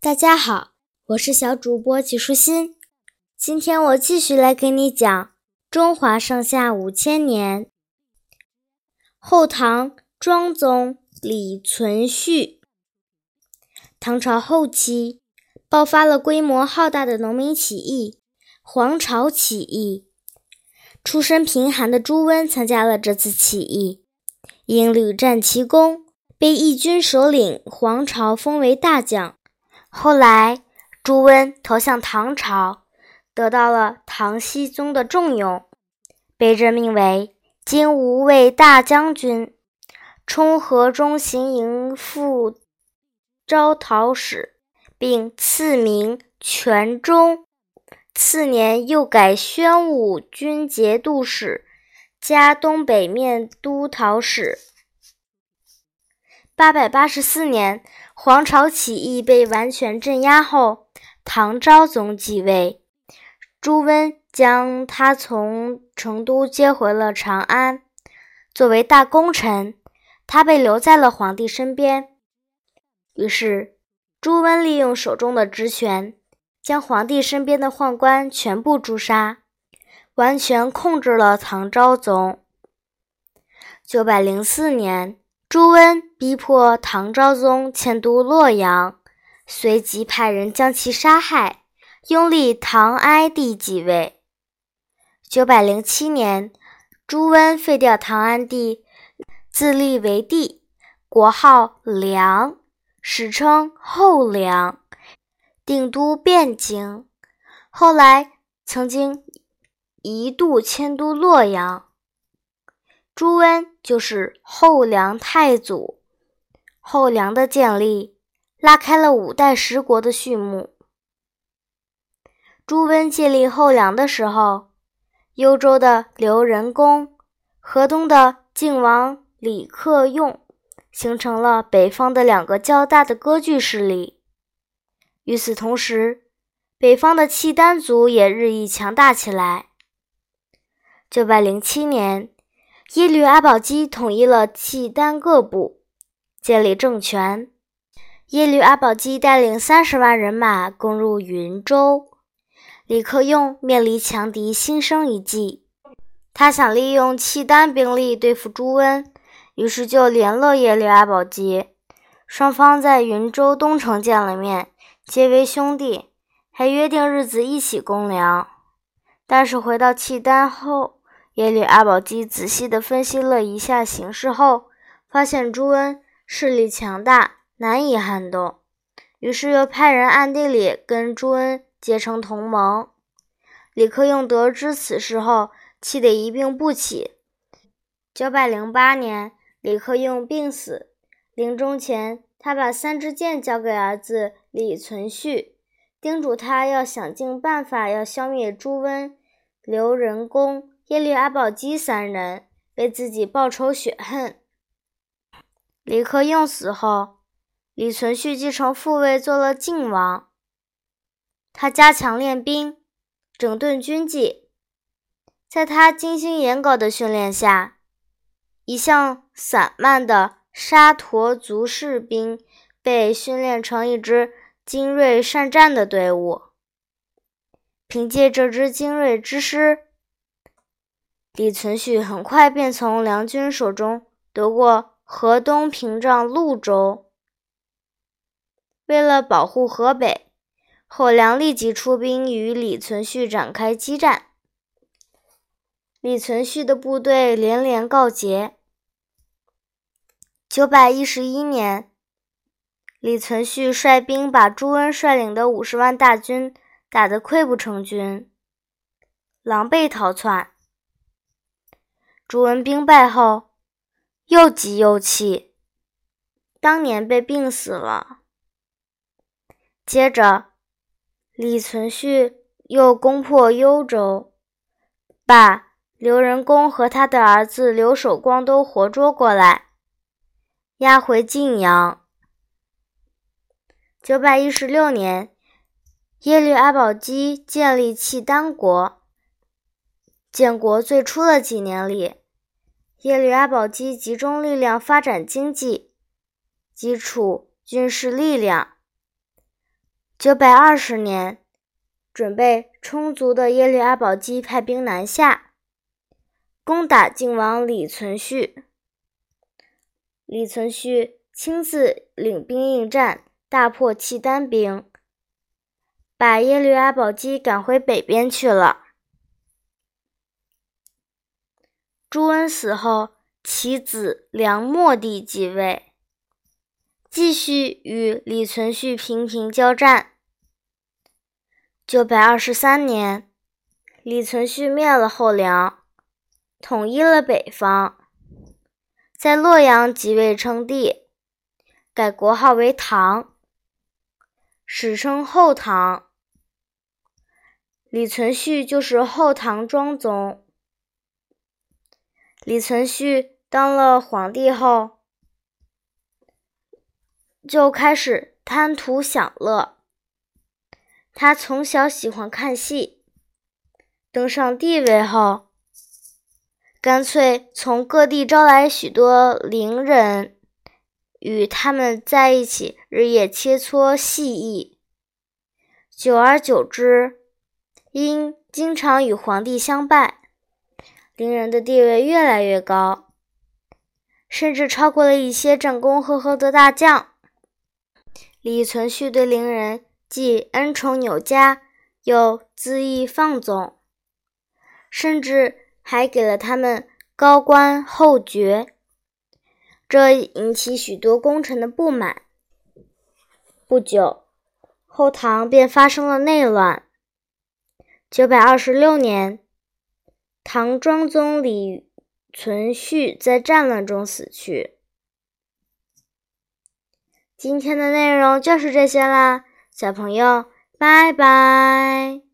大家好，我是小主播纪舒心。今天我继续来给你讲中华上下五千年。后唐庄宗李存勖，唐朝后期爆发了规模浩大的农民起义——黄巢起义。出身贫寒的朱温参加了这次起义，因屡战奇功，被义军首领黄巢封为大将。后来，朱温投向唐朝，得到了唐僖宗的重用，被任命为金吾卫大将军、充河中行营副招讨使，并赐名全忠。次年，又改宣武军节度使，加东北面都讨使。八百八十四年，黄巢起义被完全镇压后，唐昭宗继位，朱温将他从成都接回了长安，作为大功臣，他被留在了皇帝身边。于是，朱温利用手中的职权。将皇帝身边的宦官全部诛杀，完全控制了唐昭宗。九百零四年，朱温逼迫唐昭宗迁都洛阳，随即派人将其杀害，拥立唐哀帝继位。九百零七年，朱温废掉唐安帝，自立为帝，国号梁，史称后梁。定都汴京，后来曾经一度迁都洛阳。朱温就是后梁太祖，后梁的建立拉开了五代十国的序幕。朱温建立后梁的时候，幽州的刘仁恭、河东的靖王李克用，形成了北方的两个较大的割据势力。与此同时，北方的契丹族也日益强大起来。九百零七年，耶律阿保机统一了契丹各部，建立政权。耶律阿保机带领三十万人马攻入云州，李克用面临强敌，心生一计。他想利用契丹兵力对付朱温，于是就联络耶律阿保机，双方在云州东城见了面。结为兄弟，还约定日子一起攻梁。但是回到契丹后，耶律阿保机仔细地分析了一下形势后，发现朱温势力强大，难以撼动，于是又派人暗地里跟朱温结成同盟。李克用得知此事后，气得一病不起。九百零八年，李克用病死，临终前。他把三支箭交给儿子李存勖，叮嘱他要想尽办法要消灭朱温、刘仁恭、耶律阿保机三人，为自己报仇雪恨。李克用死后，李存勖继承父位，做了晋王。他加强练兵，整顿军纪，在他精心严格的训练下，一向散漫的。沙陀族士兵被训练成一支精锐善战的队伍。凭借这支精锐之师，李存勖很快便从梁军手中夺过河东屏障潞州。为了保护河北，后梁立即出兵与李存勖展开激战。李存勖的部队连连告捷。九百一十一年，李存勖率兵把朱温率领的五十万大军打得溃不成军，狼狈逃窜。朱文兵败后，又急又气，当年被病死了。接着，李存勖又攻破幽州，把刘仁恭和他的儿子刘守光都活捉过来。押回晋阳。九百一十六年，耶律阿保机建立契丹国。建国最初的几年里，耶律阿保机集中力量发展经济，基础军事力量。九百二十年，准备充足的耶律阿保机派兵南下，攻打晋王李存勖。李存勖亲自领兵应战，大破契丹兵，把耶律阿保机赶回北边去了。朱温死后，其子梁末帝继位。继续与李存勖频频交战。九百二十三年，李存勖灭了后梁，统一了北方，在洛阳即位称帝，改国号为唐，史称后唐。李存勖就是后唐庄宗。李存勖当了皇帝后。就开始贪图享乐。他从小喜欢看戏，登上帝位后，干脆从各地招来许多伶人，与他们在一起日夜切磋戏艺。久而久之，因经常与皇帝相伴，伶人的地位越来越高，甚至超过了一些战功赫赫的大将。李存勖对伶人既恩宠有加，又恣意放纵，甚至还给了他们高官厚爵，这引起许多功臣的不满。不久，后唐便发生了内乱。九百二十六年，唐庄宗李存勖在战乱中死去。今天的内容就是这些啦，小朋友，拜拜。